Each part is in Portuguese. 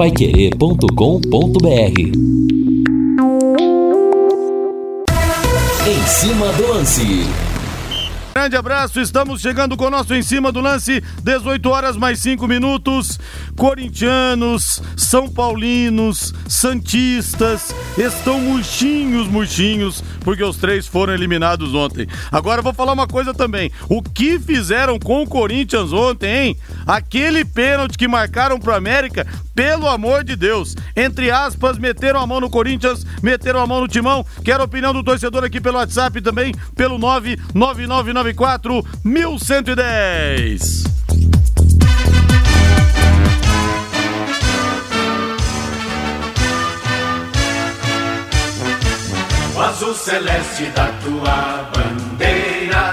paiquerê.com.br Em cima do lance. Grande abraço, estamos chegando com o nosso em cima do lance, 18 horas mais 5 minutos. Corintianos, São Paulinos, Santistas estão murchinhos, murchinhos, porque os três foram eliminados ontem. Agora vou falar uma coisa também: o que fizeram com o Corinthians ontem, hein? Aquele pênalti que marcaram pro América, pelo amor de Deus. Entre aspas, meteram a mão no Corinthians, meteram a mão no timão. Quero a opinião do torcedor aqui pelo WhatsApp também, pelo 99994 1110. O azul celeste da tua bandeira,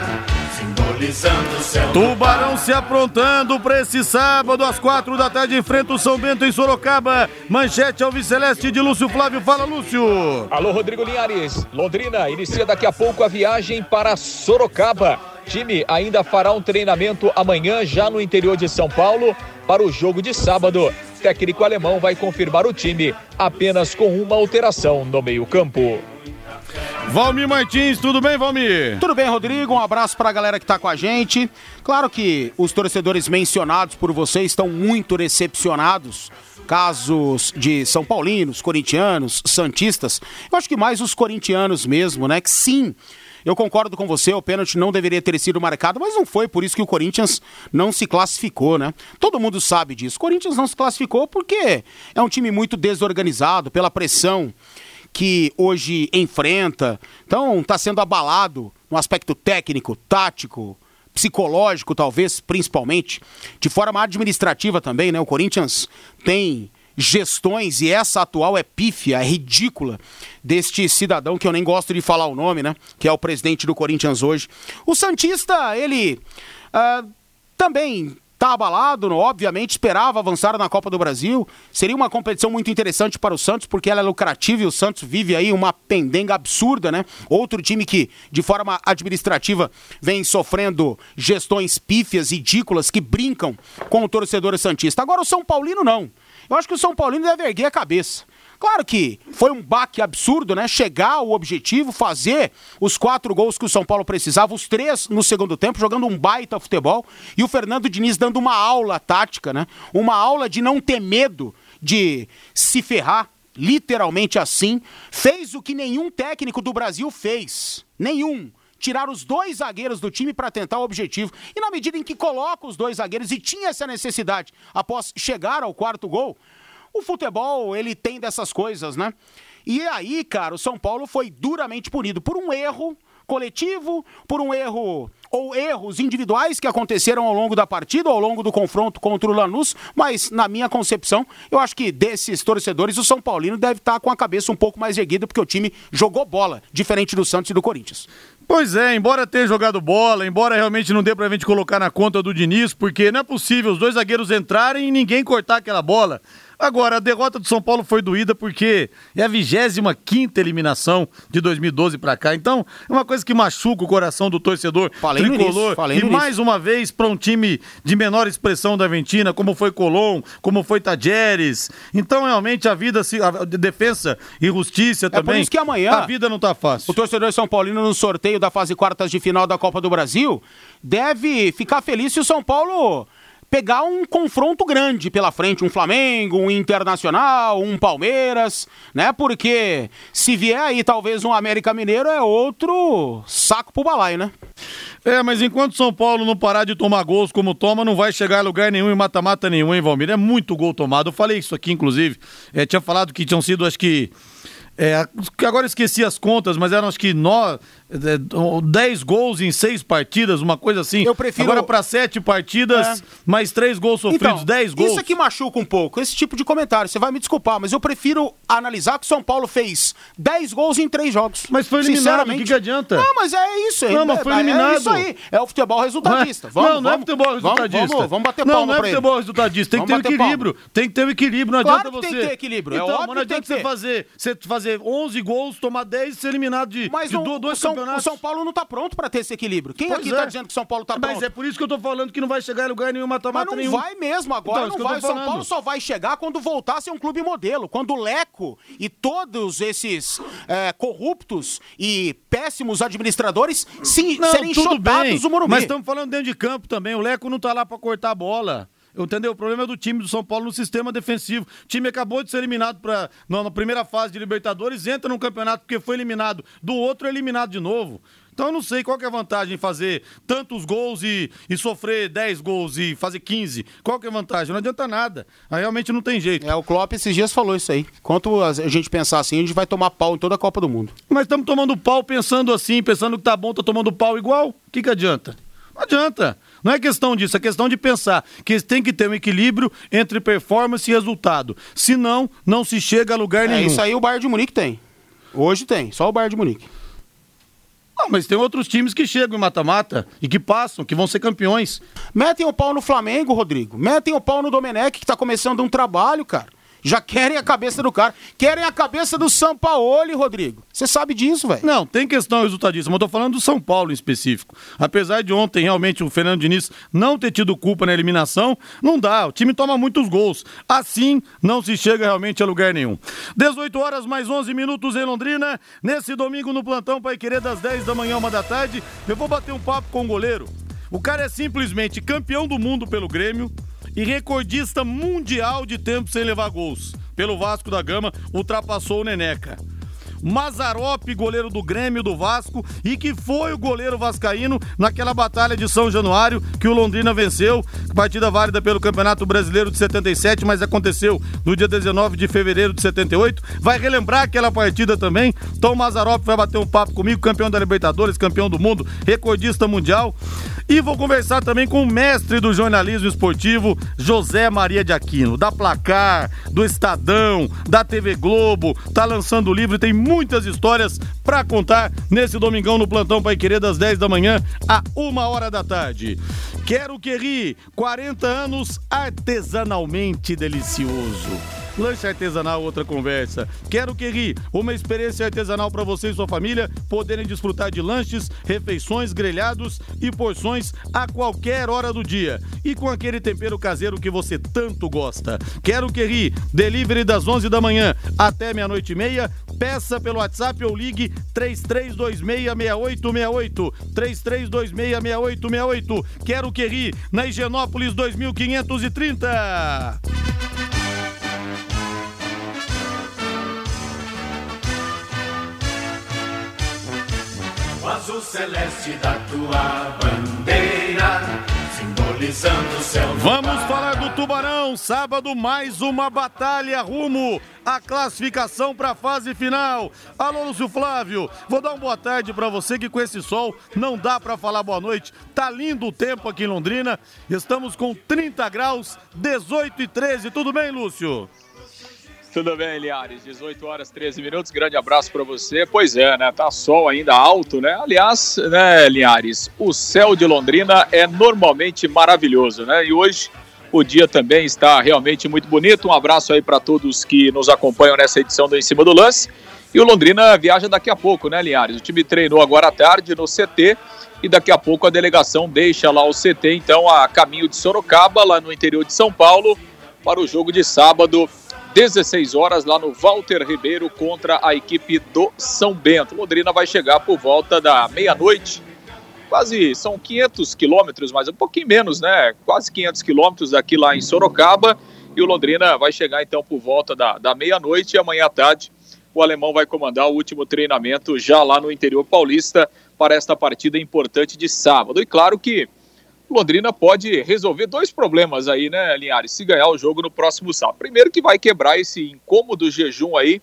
simbolizando o céu. Tubarão se aprontando para esse sábado às quatro da tarde enfrenta o São Bento em Sorocaba. Manchete Alviceleste de Lúcio Flávio. Fala, Lúcio. Alô, Rodrigo Linhares. Londrina inicia daqui a pouco a viagem para Sorocaba. Time ainda fará um treinamento amanhã já no interior de São Paulo para o jogo de sábado. Técnico alemão vai confirmar o time apenas com uma alteração no meio-campo. Valmir Martins, tudo bem, Valmir? Tudo bem, Rodrigo? Um abraço para a galera que está com a gente. Claro que os torcedores mencionados por você estão muito decepcionados. Casos de São Paulinos, corintianos, santistas. Eu acho que mais os corintianos mesmo, né? Que sim, eu concordo com você, o pênalti não deveria ter sido marcado, mas não foi por isso que o Corinthians não se classificou, né? Todo mundo sabe disso. O Corinthians não se classificou porque é um time muito desorganizado pela pressão que hoje enfrenta. Então, está sendo abalado no aspecto técnico, tático, psicológico, talvez, principalmente, de forma administrativa também, né? O Corinthians tem gestões, e essa atual é pífia, é ridícula, deste cidadão que eu nem gosto de falar o nome, né? Que é o presidente do Corinthians hoje. O Santista, ele uh, também Tá abalado, obviamente, esperava avançar na Copa do Brasil. Seria uma competição muito interessante para o Santos, porque ela é lucrativa e o Santos vive aí uma pendenga absurda, né? Outro time que, de forma administrativa, vem sofrendo gestões pífias, ridículas, que brincam com o torcedor Santista. Agora o São Paulino não. Eu acho que o São Paulino deve erguer a cabeça. Claro que foi um baque absurdo, né? Chegar ao objetivo, fazer os quatro gols que o São Paulo precisava, os três no segundo tempo, jogando um baita futebol. E o Fernando Diniz dando uma aula tática, né? Uma aula de não ter medo de se ferrar, literalmente assim. Fez o que nenhum técnico do Brasil fez. Nenhum tirar os dois zagueiros do time para tentar o objetivo. E na medida em que coloca os dois zagueiros e tinha essa necessidade após chegar ao quarto gol, o futebol, ele tem dessas coisas, né? E aí, cara, o São Paulo foi duramente punido por um erro coletivo, por um erro ou erros individuais que aconteceram ao longo da partida, ao longo do confronto contra o Lanús, mas na minha concepção, eu acho que desses torcedores, o São Paulino deve estar com a cabeça um pouco mais erguida, porque o time jogou bola, diferente do Santos e do Corinthians. Pois é, embora tenha jogado bola, embora realmente não dê pra gente colocar na conta do Diniz, porque não é possível os dois zagueiros entrarem e ninguém cortar aquela bola. Agora, a derrota do São Paulo foi doída porque é a 25 eliminação de 2012 para cá. Então, é uma coisa que machuca o coração do torcedor falei tricolor. falei e mais uma vez, para um time de menor expressão da Argentina, como foi Colom, como foi Tajeres. Então, realmente, a vida, a defesa e justiça também. É por isso que amanhã. A vida não tá fácil. O torcedor São Paulino, no sorteio da fase quartas de final da Copa do Brasil, deve ficar feliz se o São Paulo pegar um confronto grande pela frente, um Flamengo, um Internacional, um Palmeiras, né? Porque se vier aí talvez um América Mineiro é outro saco pro balaio, né? É, mas enquanto São Paulo não parar de tomar gols como toma, não vai chegar a lugar nenhum e mata-mata nenhum, hein, Valmir? É muito gol tomado. Eu falei isso aqui, inclusive. É, tinha falado que tinham sido, acho que é, agora esqueci as contas, mas eram acho que 10 gols em 6 partidas, uma coisa assim. Eu prefiro. Agora para 7 partidas, é. mais 3 gols sofridos, 10 então, gols. Isso aqui machuca um pouco, esse tipo de comentário. Você vai me desculpar, mas eu prefiro analisar que o São Paulo fez 10 gols em 3 jogos. Mas foi eliminado, o que, que adianta? Não, mas é isso. Não, mas foi eliminado. É isso aí. É o futebol resultadista. Vamos, não, não é futebol resultadista. Vamos, vamos, vamos bater palma Não, não é futebol resultadista. Tem que ter um equilíbrio. Palma. Tem que ter um equilíbrio. Não claro adianta você. tem que ter equilíbrio. Então, é óbvio não adianta você fazer, você fazer 11 gols, tomar 10 e ser eliminado de, mas de o, dois o São campeonatos. o São Paulo não tá pronto pra ter esse equilíbrio. Quem Pois aqui é. tá dizendo que o São Paulo tá Mas pronto? é por isso que eu tô falando que não vai chegar em lugar nenhum Mas mata-mata não nenhum. vai mesmo agora, Então, isso não vai. O São. Paulo só vai chegar quando voltar a ser um clube modelo. Quando o Leco e todos esses é, corruptos e péssimos administradores se, Não, serem bem, chutados do Morumbi. mas estamos falando dentro de campo também. O Leco não tá lá pra cortar a bola. Entendeu? O problema é do time do São Paulo no sistema defensivo. O time acabou de ser eliminado pra, na, na primeira fase de Libertadores, entra no campeonato porque foi eliminado. Do outro é eliminado de novo. Então eu não sei qual que é a vantagem em fazer tantos gols e, e sofrer 10 gols e fazer 15. Qual que é a vantagem? Não adianta nada. Aí realmente não tem jeito. É, o Klopp esses dias falou isso aí. Enquanto a gente pensar assim, a gente vai tomar pau em toda a Copa do Mundo. Mas estamos tomando pau pensando assim, pensando que tá bom, tá tomando pau igual. O que, que adianta? Não adianta. Não é questão disso, é questão de pensar que tem que ter um equilíbrio entre performance e resultado. Senão, não se chega a lugar É nenhum. isso aí o Bayern de Munique tem. Hoje tem, só o Bayern de Munique. Ah, mas tem outros times que chegam em mata-mata e que passam, que vão ser campeões. Metem o pau no Flamengo, Rodrigo. Metem o pau no Domenech, que tá começando um trabalho, cara. Já querem a cabeça do cara. Querem a cabeça do Sampaoli, Rodrigo. Você sabe disso, velho. Não, tem questão resultadista, mas eu tô falando do São Paulo em específico. Apesar de ontem realmente o Fernando Diniz não ter tido culpa na eliminação, não dá. O time toma muitos gols. Assim, não se chega realmente a lugar nenhum. 18 horas mais 11 minutos em Londrina. Nesse domingo no plantão Pai Querer das 10 da manhã, uma da tarde, eu vou bater um papo com o goleiro. O cara é simplesmente campeão do mundo pelo Grêmio e recordista mundial de tempo sem levar gols. Pelo Vasco da Gama, ultrapassou o Neneca. Mazarop, goleiro do Grêmio do Vasco e que foi o goleiro vascaíno naquela batalha de São Januário que o Londrina venceu, partida válida pelo Campeonato Brasileiro de 77, mas aconteceu no dia 19 de fevereiro de 78. Vai relembrar aquela partida também. Então o Mazarop vai bater um papo comigo, campeão da Libertadores, campeão do mundo, recordista mundial. E vou conversar também com o mestre do jornalismo esportivo, José Maria de Aquino, da Placar, do Estadão, da TV Globo, tá lançando o livro tem muitas histórias pra contar nesse domingão no Plantão Pai Querer das 10 da manhã a uma hora da tarde. Quero que ri, 40 anos artesanalmente delicioso. Lanche artesanal, outra conversa. Quero que ri, uma experiência artesanal para você e sua família poderem desfrutar de lanches, refeições, grelhados e porções a qualquer hora do dia. E com aquele tempero caseiro que você tanto gosta. Quero que ri, delivery das 11 da manhã até meia-noite e meia. Peça pelo WhatsApp ou ligue 33266868. 33266868. Quero que ri, na Higienópolis 2530. O azul celeste da tua bandeira, simbolizando o céu. Vamos falar do Tubarão. Sábado, mais uma batalha rumo à classificação para a fase final. Alô, Lúcio Flávio. Vou dar uma boa tarde para você que com esse sol não dá para falar boa noite. Tá lindo o tempo aqui em Londrina. Estamos com 30 graus, 18 e 13. Tudo bem, Lúcio? Tudo bem, Liares? 18 horas 13 minutos. Grande abraço para você. Pois é, né? Tá sol ainda alto, né? Aliás, né, Liares, o céu de Londrina é normalmente maravilhoso, né? E hoje o dia também está realmente muito bonito. Um abraço aí para todos que nos acompanham nessa edição do Em Cima do Lance. E o Londrina viaja daqui a pouco, né, Liares? O time treinou agora à tarde no CT e daqui a pouco a delegação deixa lá o CT, então, a caminho de Sorocaba, lá no interior de São Paulo, para o jogo de sábado 16 horas lá no Walter Ribeiro contra a equipe do São Bento. Londrina vai chegar por volta da meia-noite. Quase são 500 quilômetros, mas um pouquinho menos, né? Quase 500 quilômetros daqui lá em Sorocaba. E o Londrina vai chegar então por volta da, da meia-noite e amanhã à tarde o alemão vai comandar o último treinamento já lá no interior paulista para esta partida importante de sábado. E claro que Londrina pode resolver dois problemas aí, né, Linhares? Se ganhar o jogo no próximo sábado. Primeiro que vai quebrar esse incômodo jejum aí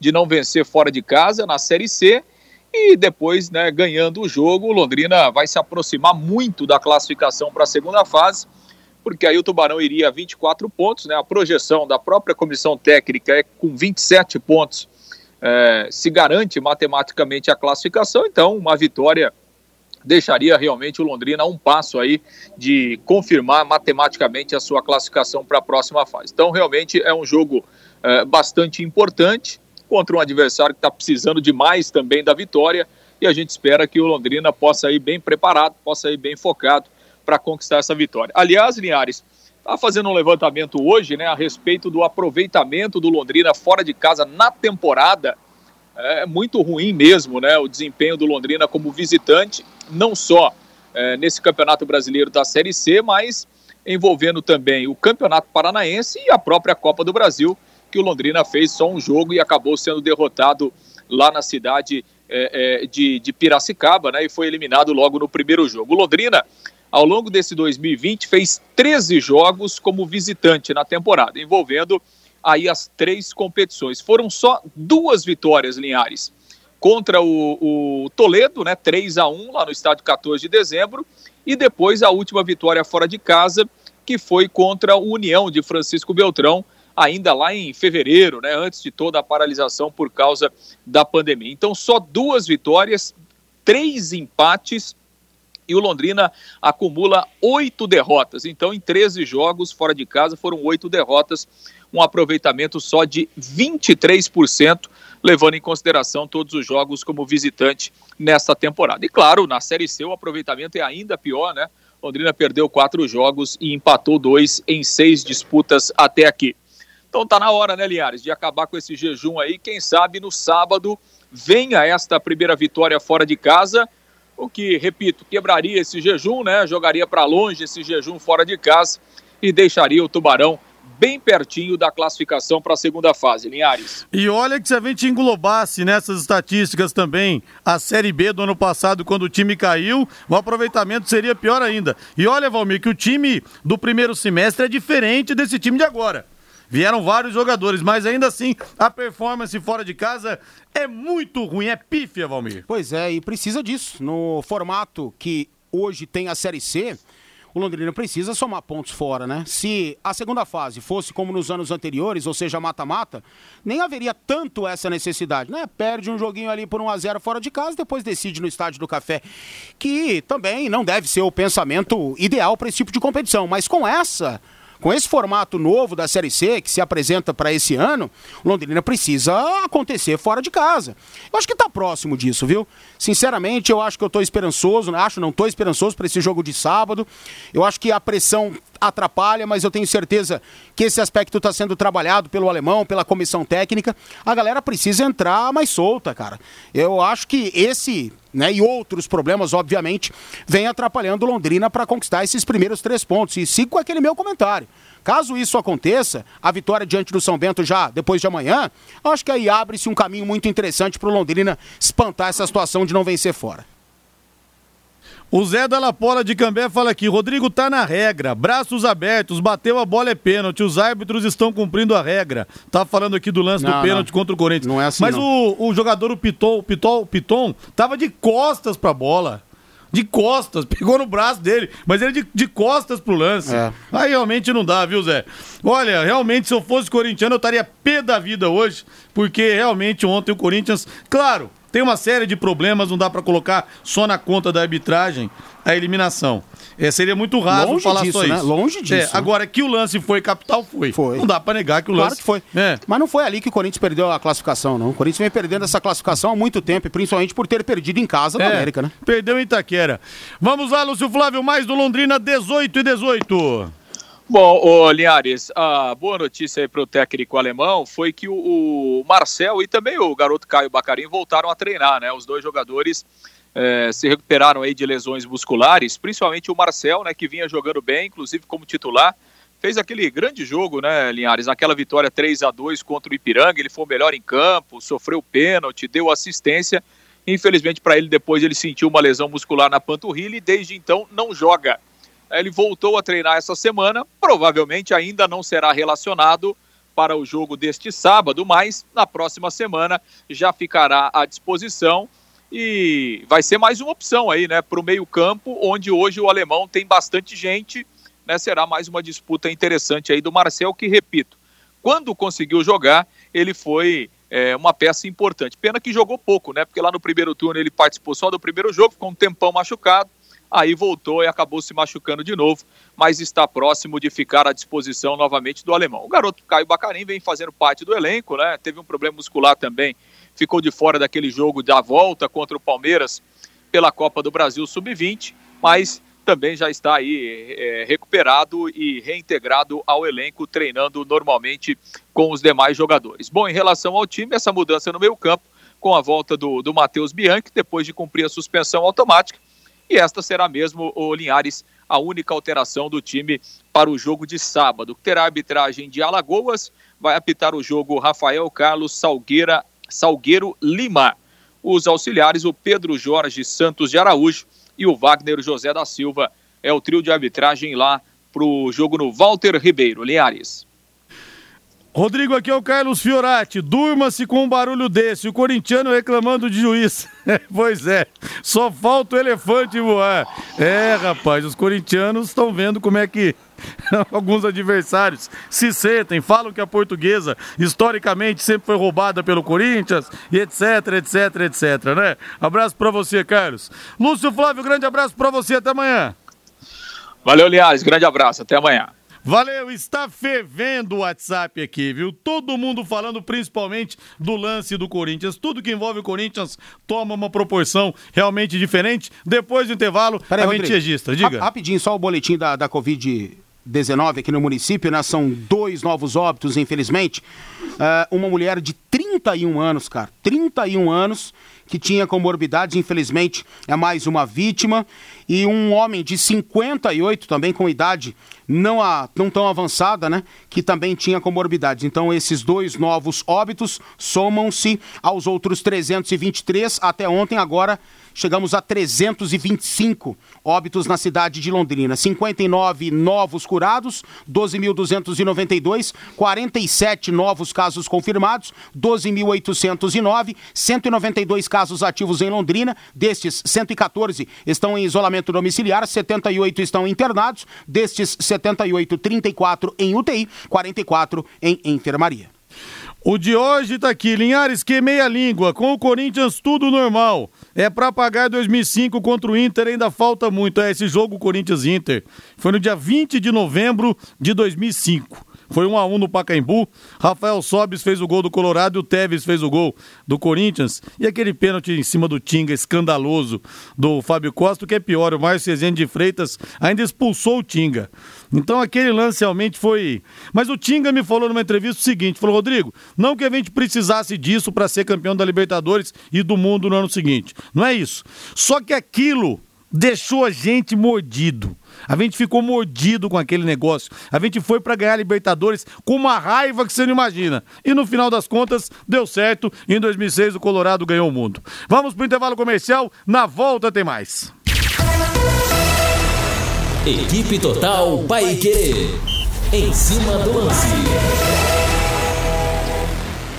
de não vencer fora de casa na Série C. E depois, né, ganhando o jogo, Londrina vai se aproximar muito da classificação para a segunda fase, porque aí o Tubarão iria a 24 pontos, né? A projeção da própria comissão técnica é com 27 pontos. É, se garante matematicamente a classificação, então uma vitória deixaria realmente o Londrina a um passo aí de confirmar matematicamente a sua classificação para a próxima fase. Então, realmente é um jogo é, bastante importante contra um adversário que está precisando demais também da vitória. e a gente espera que o Londrina possa ir bem preparado, possa ir bem focado para conquistar essa vitória. Aliás, Linhares, está fazendo um levantamento hoje né, a respeito do aproveitamento do Londrina fora de casa na temporada. É muito ruim mesmo né, o desempenho do Londrina como visitante, não só é, nesse Campeonato Brasileiro da Série C, mas envolvendo também o Campeonato Paranaense e a própria Copa do Brasil, que o Londrina fez só um jogo e acabou sendo derrotado lá na cidade é, é, de, de, Piracicaba, né? E foi eliminado logo no primeiro jogo. O Londrina, ao longo desse 2020, fez 13 jogos como visitante na temporada, envolvendo aí as três competições. Foram só duas vitórias, Linhares. Contra o, o Toledo, né? 3 a 1 lá no estádio 14 de dezembro. E depois a última vitória fora de casa, que foi contra o União de Francisco Beltrão, ainda lá em fevereiro, né, antes de toda a paralisação por causa da pandemia. Então, só duas vitórias, três empates e o Londrina acumula oito derrotas. Então, em 13 jogos fora de casa, foram oito derrotas, um aproveitamento só de 23%, levando em consideração todos os jogos como visitante nesta temporada. E claro, na Série C o aproveitamento é ainda pior, né? Londrina perdeu quatro jogos e empatou dois em seis disputas até aqui. Então tá na hora, né, Linhares, de acabar com esse jejum aí. Quem sabe no sábado venha esta primeira vitória fora de casa, o que, repito, quebraria esse jejum, né? Jogaria para longe esse jejum fora de casa e deixaria o Tubarão bem pertinho da classificação para a segunda fase, Linhares. E olha que se a gente englobasse nessas estatísticas também a Série B do ano passado, quando o time caiu, o aproveitamento seria pior ainda. E olha, Valmir, que o time do primeiro semestre é diferente desse time de agora. Vieram vários jogadores, mas ainda assim a performance fora de casa é muito ruim, é pífia, Valmir. Pois é, e precisa disso. No formato que hoje tem a Série C, o Londrina precisa somar pontos fora, né? Se a segunda fase fosse como nos anos anteriores, ou seja, mata-mata, nem haveria tanto essa necessidade, né? Perde um joguinho ali por 1 a 0 fora de casa, depois decide no estádio do Café, que também não deve ser o pensamento ideal para esse tipo de competição, mas com essa com esse formato novo da Série C que se apresenta para esse ano, Londrina precisa acontecer fora de casa. Eu acho que está próximo disso, viu? Sinceramente, eu acho que eu estou esperançoso, né? acho não estou esperançoso para esse jogo de sábado. Eu acho que a pressão atrapalha, mas eu tenho certeza que esse aspecto está sendo trabalhado pelo alemão, pela comissão técnica. A galera precisa entrar mais solta, cara. Eu acho que esse né, e outros problemas, obviamente, vem atrapalhando Londrina para conquistar esses primeiros três pontos. E sigo com aquele meu comentário. Caso isso aconteça, a vitória diante do São Bento já depois de amanhã, acho que aí abre-se um caminho muito interessante para o Londrina espantar essa situação de não vencer fora. O Zé da Lapola de Cambé fala aqui: Rodrigo tá na regra, braços abertos, bateu a bola é pênalti, os árbitros estão cumprindo a regra. Tá falando aqui do lance não, do pênalti contra o Corinthians. Não é assim. Mas o, o, jogador, o Piton, o Piton, o Piton, tava de costas pra bola de costas, pegou no braço dele, mas ele de, de costas pro lance. É. Aí realmente não dá, viu, Zé? Olha, realmente, se eu fosse corintiano, eu estaria pé da vida hoje, porque realmente ontem o Corinthians, claro, tem uma série de problemas, não dá para colocar só na conta da arbitragem a eliminação. É, seria muito raro Longe falar disso, só né? isso. Longe disso. É, né? agora, que o lance foi capital, foi. Foi. Não dá para negar que o claro lance... que foi. É. Mas não foi ali que o Corinthians perdeu a classificação, não. O Corinthians vem perdendo essa classificação há muito tempo, principalmente por ter perdido em casa é, do América, né? Perdeu em Itaquera. Vamos lá, Lúcio Flávio, mais do Londrina, 18 e 18. Bom, ô, Linhares, a boa notícia aí para o técnico alemão foi que o, o, Marcel e também o garoto Caio Bacarim voltaram a treinar, né? Os dois jogadores é, se recuperaram aí de lesões musculares, principalmente o Marcel, né, que vinha jogando bem, inclusive como titular. Fez aquele grande jogo, né, Linhares? Naquela vitória 3 a 2 contra o Ipiranga, ele foi o melhor em campo, sofreu pênalti, deu assistência. Infelizmente para ele depois ele sentiu uma lesão muscular na panturrilha e desde então não joga. Ele voltou a treinar essa semana, provavelmente ainda não será relacionado para o jogo deste sábado, mas na próxima semana já ficará à disposição e vai ser mais uma opção aí, né, para o meio-campo, onde hoje o alemão tem bastante gente, né? Será mais uma disputa interessante aí do Marcel, que repito, quando conseguiu jogar, ele foi é, uma peça importante. Pena que jogou pouco, né? Porque lá no primeiro turno ele participou só do primeiro jogo, ficou um tempão machucado aí voltou e acabou se machucando de novo, mas está próximo de ficar à disposição novamente do alemão. O garoto Caio Bacarim vem fazendo parte do elenco, né? Teve um problema muscular também, ficou de fora daquele jogo da volta contra o Palmeiras pela Copa do Brasil Sub-20, mas também já está aí é, recuperado e reintegrado ao elenco, treinando normalmente com os demais jogadores. Bom, em relação ao time, essa mudança no meio campo, com a volta do, do Matheus Bianchi, depois de cumprir a suspensão automática, e esta será mesmo, o Linhares, a única alteração do time para o jogo de sábado. Terá arbitragem de Alagoas, vai apitar o jogo Rafael Carlos Salgueira, Salgueiro Lima. Os auxiliares, o Pedro Jorge Santos de Araújo e o Wagner José da Silva. É o trio de arbitragem lá para o jogo no Walter Ribeiro. Linhares. Rodrigo, aqui é o Carlos Fiorati. Durma-se com um barulho desse. O corintiano reclamando de juiz. pois é, só falta o elefante voar. É, rapaz, os corintianos estão vendo como é que alguns adversários se sentem, falam que a portuguesa historicamente sempre foi roubada pelo Corinthians e etc, etc, etc, né? Abraço para você, Carlos. Lúcio Flávio, grande abraço para você, até amanhã. Valeu, Liares, grande abraço, até amanhã. Valeu, está fervendo o WhatsApp aqui, viu? Todo mundo falando principalmente do lance do Corinthians. Tudo que envolve o Corinthians toma uma proporção realmente diferente. Depois do intervalo, a gente registra. Diga. Rapidinho, só o boletim da, da Covid 19 aqui no município, né? São dois novos óbitos, infelizmente. Uh, uma mulher de 31 anos, cara, 31 anos, que tinha comorbidade, infelizmente é mais uma vítima. E um homem de 58, também com idade não, a, não tão avançada, né? Que também tinha comorbidade. Então, esses dois novos óbitos somam-se aos outros 323 até ontem, agora chegamos a 325 óbitos na cidade de Londrina. 59 novos curados, 12.292, 47 novos casos confirmados, 12.809, 192 casos ativos em Londrina, destes 114 estão em isolamento domiciliar, 78 estão internados, destes 78, 34 em UTI, 44 em enfermaria. O de hoje tá aqui, Linhares queimei a língua, com o Corinthians tudo normal. É para pagar 2005 contra o Inter, ainda falta muito. É esse jogo Corinthians-Inter. Foi no dia 20 de novembro de 2005. Foi 1 a 1 no Pacaembu. Rafael Sobis fez o gol do Colorado e o Tevez fez o gol do Corinthians. E aquele pênalti em cima do Tinga, escandaloso, do Fábio Costa, o que é pior, o Márcio Rezende de Freitas ainda expulsou o Tinga. Então aquele lance realmente foi. Mas o Tinga me falou numa entrevista o seguinte: falou, Rodrigo, não que a gente precisasse disso para ser campeão da Libertadores e do mundo no ano seguinte. Não é isso. Só que aquilo deixou a gente mordido. A gente ficou mordido com aquele negócio. A gente foi para ganhar Libertadores com uma raiva que você não imagina. E no final das contas, deu certo. Em 2006, o Colorado ganhou o mundo. Vamos para o intervalo comercial. Na volta tem mais. Equipe Total Paique. Em cima do lance.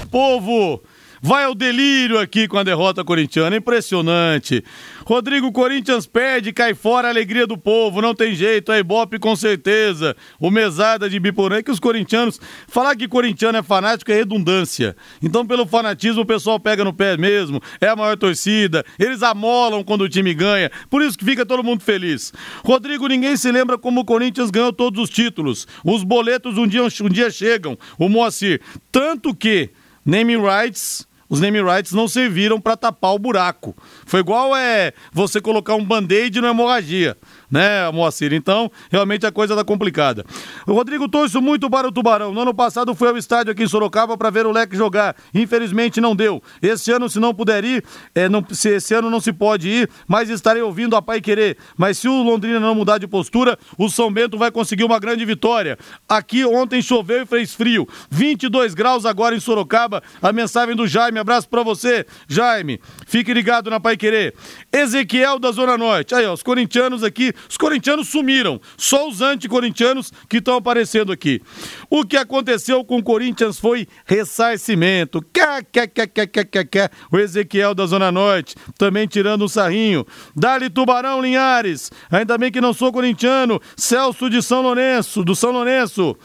Povo, vai ao delírio aqui com a derrota corintiana. Impressionante. Rodrigo Corinthians perde, cai fora a alegria do povo, não tem jeito, é Ibope com certeza. O mesada de Biporã, que os corintianos. Falar que corintiano é fanático é redundância. Então, pelo fanatismo, o pessoal pega no pé mesmo, é a maior torcida, eles amolam quando o time ganha, por isso que fica todo mundo feliz. Rodrigo, ninguém se lembra como o Corinthians ganhou todos os títulos. Os boletos um dia, um dia chegam, o Moacir. Tanto que, naming rights os name rights não serviram para tapar o buraco. Foi igual é você colocar um band-aid na hemorragia né, Moacir? Então, realmente a coisa tá complicada. O Rodrigo torço muito para o Tubarão. No ano passado fui ao estádio aqui em Sorocaba para ver o Leque jogar. Infelizmente não deu. Esse ano, se não puder ir, é, não, se esse ano não se pode ir, mas estarei ouvindo a Pai Querer. Mas se o Londrina não mudar de postura, o São Bento vai conseguir uma grande vitória. Aqui ontem choveu e fez frio. 22 graus agora em Sorocaba. A mensagem do Jaime. Abraço para você, Jaime. Fique ligado na Pai Querer. Ezequiel da Zona Norte. Aí, ó, os corintianos aqui os corintianos sumiram, só os anticorintianos que estão aparecendo aqui. O que aconteceu com o Corinthians foi ressarcimento. Quer, quer, quer, quer, quer, quer. O Ezequiel da Zona Norte também tirando um sarrinho. Dali Tubarão Linhares. Ainda bem que não sou corintiano. Celso de São Lourenço, do São Lourenço.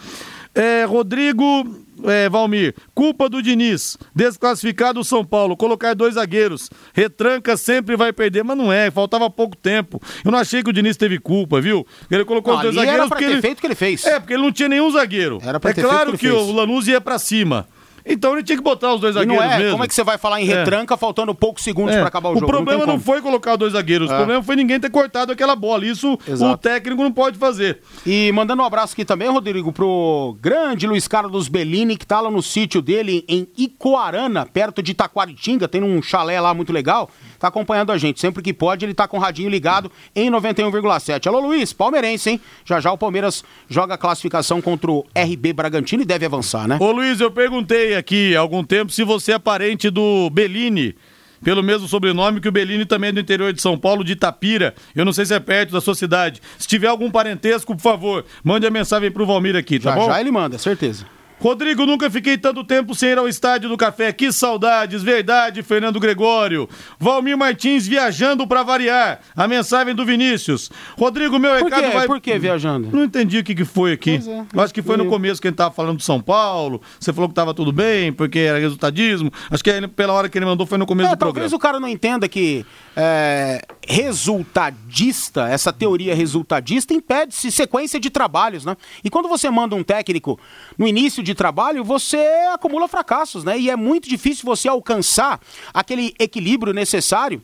É, Rodrigo é, Valmir, culpa do Diniz, desclassificado o São Paulo, colocar dois zagueiros, retranca sempre vai perder, mas não é, faltava pouco tempo. Eu não achei que o Diniz teve culpa, viu? Ele colocou Não, dois zagueiros era pra porque ter ele... feito o que ele fez. É, porque ele não tinha nenhum zagueiro. Era pra é ter claro feito que, que o Lanús ia pra cima. Então ele tinha que botar os dois E não zagueiros é, mesmo. como é que você vai falar em retranca faltando poucos segundos É, pra acabar o, o jogo? problema tem não, como. foi colocar dois zagueiros, o É. problema foi ninguém ter cortado aquela bola. Isso o Exato. técnico não pode fazer. E mandando um abraço aqui também, Rodrigo, pro grande Luiz Carlos Bellini, que tá lá no sítio dele em Icoarana, perto de Taquaritinga, tem um chalé lá muito legal, tá acompanhando a gente. Sempre que pode, ele tá com o radinho ligado em 91,7. Alô, Luiz, palmeirense, hein? Já já o Palmeiras joga a classificação contra o RB Bragantino e deve avançar, né? Ô Luiz, eu perguntei aqui há algum tempo se você é parente do Bellini. Pelo mesmo sobrenome que o Bellini também é do interior de São Paulo, de Itapira. Eu não sei se é perto da sua cidade. Se tiver algum parentesco, por favor, mande a mensagem pro Valmir aqui, tá já bom? já ele manda, certeza. Rodrigo, nunca fiquei tanto tempo sem ir ao estádio do café. Que saudades, verdade, Fernando Gregório. Valmir Martins viajando pra variar. A mensagem do Vinícius. Rodrigo, meu Por recado quê? vai. Por que viajando? Não entendi o que, que foi aqui. É, Eu acho que foi no começo que a gente tava falando de São Paulo. Você falou que tava tudo bem, porque era resultadismo. Acho que pela hora que ele mandou foi no começo É, do talvez programa. o cara não entenda que é, resultadista, essa teoria resultadista, impede-se sequência de trabalhos, né? E quando você manda um técnico no início de trabalho, você acumula fracassos, né? E é muito difícil você alcançar aquele equilíbrio necessário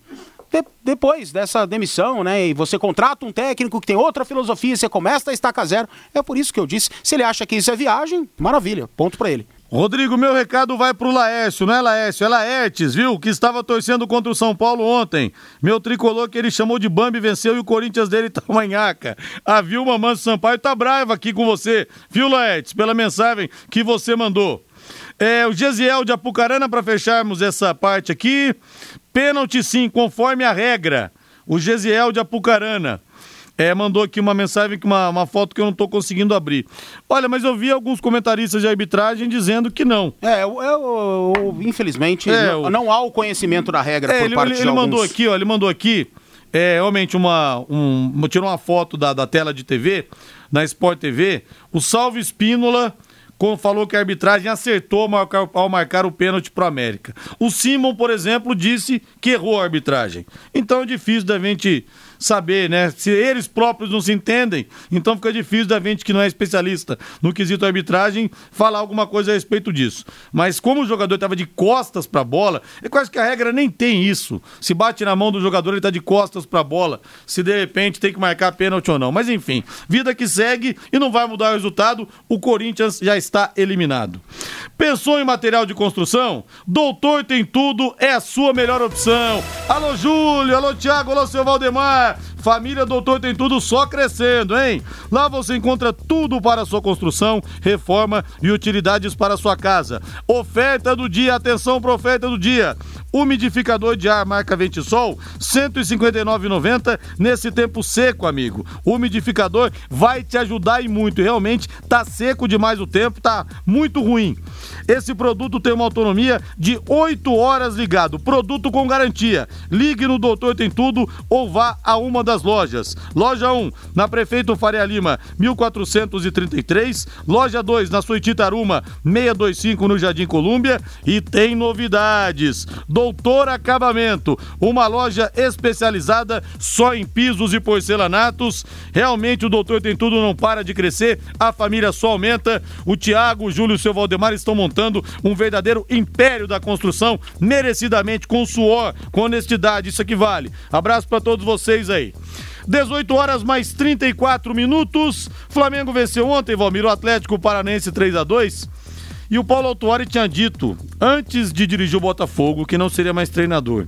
de- depois dessa demissão, né? E você contrata um técnico que tem outra filosofia, você começa a estaca zero. É por isso que eu disse, se ele acha que isso é viagem, maravilha, ponto pra ele. Rodrigo, meu recado vai pro Laércio, não é Laércio, é Laertes, viu? Que estava torcendo contra o São Paulo ontem. Meu tricolor que ele chamou de Bambi venceu e o Corinthians dele tá manhaca. A Vilma Manso Sampaio tá brava aqui com você, viu, Laertes? Pela mensagem que você mandou. É, o Gesiel de Apucarana, para fecharmos essa parte aqui. Pênalti sim, conforme a regra. O Gesiel de Apucarana. É, mandou aqui uma mensagem, com uma, uma foto que eu não tô conseguindo abrir. Olha, mas eu vi alguns comentaristas de arbitragem dizendo que não. É, eu, eu- eu- infelizmente, É, não, o- não há o conhecimento da regra É, por ele, parte ele- de ele alguns. mandou aqui, ó, ele mandou aqui, é, realmente uma, um, tirou uma foto da, da tela de TV, na Sport TV, o Salvo Espínola falou que a arbitragem acertou ao marcar, o pênalti pro América. O Simon, por exemplo, disse que errou a arbitragem. Então é difícil da gente saber, né? Se eles próprios não se entendem, então fica difícil da gente que não é especialista no quesito arbitragem falar alguma coisa a respeito disso. Mas como o jogador estava de costas para a bola, é quase que a regra nem tem isso. Se bate na mão do jogador, ele está de costas para a bola, se de repente tem que marcar pênalti ou não. Mas enfim, vida que segue e não vai mudar o resultado, o Corinthians já está eliminado. Pensou em material de construção? Doutor Tem Tudo é a sua melhor opção. Alô Júlio, alô Tiago, alô seu Valdemar. Família Doutor Tem Tudo só crescendo, hein? Lá você encontra tudo para sua construção, reforma e utilidades para sua casa. Oferta do dia, atenção para oferta do dia. Umidificador de ar marca Ventisol, R$ 159,90 nesse tempo seco, amigo. O umidificador vai te ajudar e muito. Realmente tá seco demais o tempo, tá muito ruim. Esse produto tem uma autonomia de 8 horas ligado. Produto com garantia. Ligue no Doutor Tem Tudo ou vá a uma das lojas. Loja 1, na Prefeito Faria Lima, 1433. Loja 2, na Suititaruma, 625 no Jardim Colúmbia. E tem novidades. Doutor Acabamento, uma loja especializada só em pisos e porcelanatos. Realmente o Doutor Tem Tudo não para de crescer, a família só aumenta. O Tiago, o Júlio e o seu Valdemar estão montando um verdadeiro império da construção, merecidamente, com suor, com honestidade, isso aqui vale. Abraço para todos vocês aí. 18 horas mais 34 minutos. Flamengo venceu ontem, Valmir, o Atlético Paranense 3 a 2 E o Paulo Autuori tinha dito, antes de dirigir o Botafogo, que não seria mais treinador.